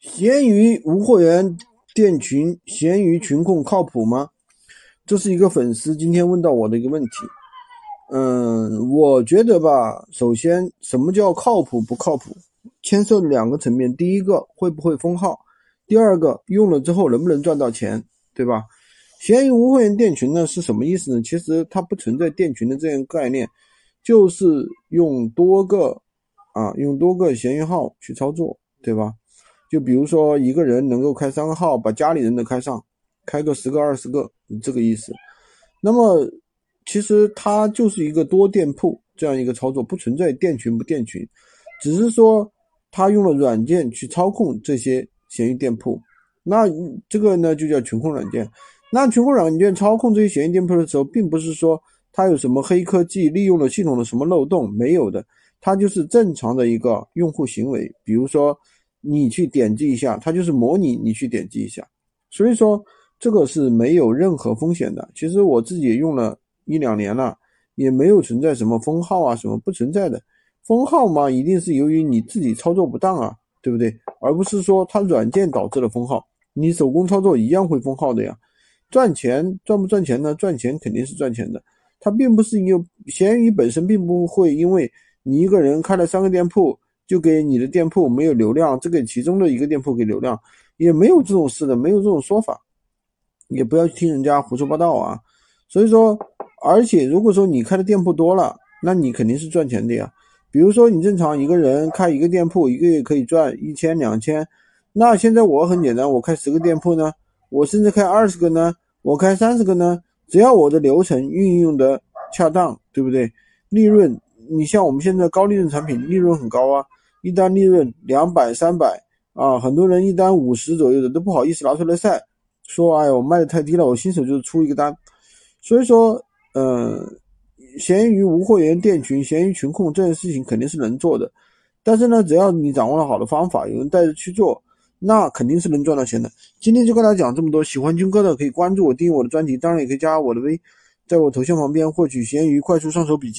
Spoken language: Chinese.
闲鱼无货源店群，闲鱼群控靠谱吗？这是一个粉丝今天问到我的一个问题。嗯，我觉得吧，首先什么叫靠谱不靠谱，牵涉两个层面。第一个会不会封号，第二个用了之后能不能赚到钱，对吧？闲鱼无货源店群呢是什么意思呢？其实它不存在店群的这样概念，就是用多个啊，用多个闲鱼号去操作，对吧？就比如说一个人能够开三个号，把家里人都开上，开个十个二十个，这个意思。那么其实它就是一个多店铺这样一个操作，不存在店群不店群，只是说他用了软件去操控这些闲鱼店铺。那这个呢就叫群控软件。那群控软件操控这些闲鱼店铺的时候，并不是说它有什么黑科技，利用了系统的什么漏洞，没有的，它就是正常的一个用户行为，比如说。你去点击一下，它就是模拟你去点击一下，所以说这个是没有任何风险的。其实我自己用了一两年了，也没有存在什么封号啊什么不存在的。封号嘛，一定是由于你自己操作不当啊，对不对？而不是说它软件导致了封号，你手工操作一样会封号的呀。赚钱赚不赚钱呢？赚钱肯定是赚钱的，它并不是因为闲鱼本身并不会因为你一个人开了三个店铺。就给你的店铺没有流量，只给其中的一个店铺给流量，也没有这种事的，没有这种说法，也不要去听人家胡说八道啊。所以说，而且如果说你开的店铺多了，那你肯定是赚钱的呀。比如说你正常一个人开一个店铺，一个月可以赚一千两千，那现在我很简单，我开十个店铺呢，我甚至开二十个呢，我开三十个呢，只要我的流程运用的恰当，对不对？利润，你像我们现在高利润产品，利润很高啊。一单利润两百三百啊，很多人一单五十左右的都不好意思拿出来晒，说哎我卖的太低了，我新手就出一个单。所以说，嗯，闲鱼无货源店群、闲鱼群控这件事情肯定是能做的，但是呢，只要你掌握了好的方法，有人带着去做，那肯定是能赚到钱的。今天就跟大家讲这么多，喜欢军哥的可以关注我、订阅我的专辑，当然也可以加我的微，在我头像旁边获取闲鱼快速上手笔记。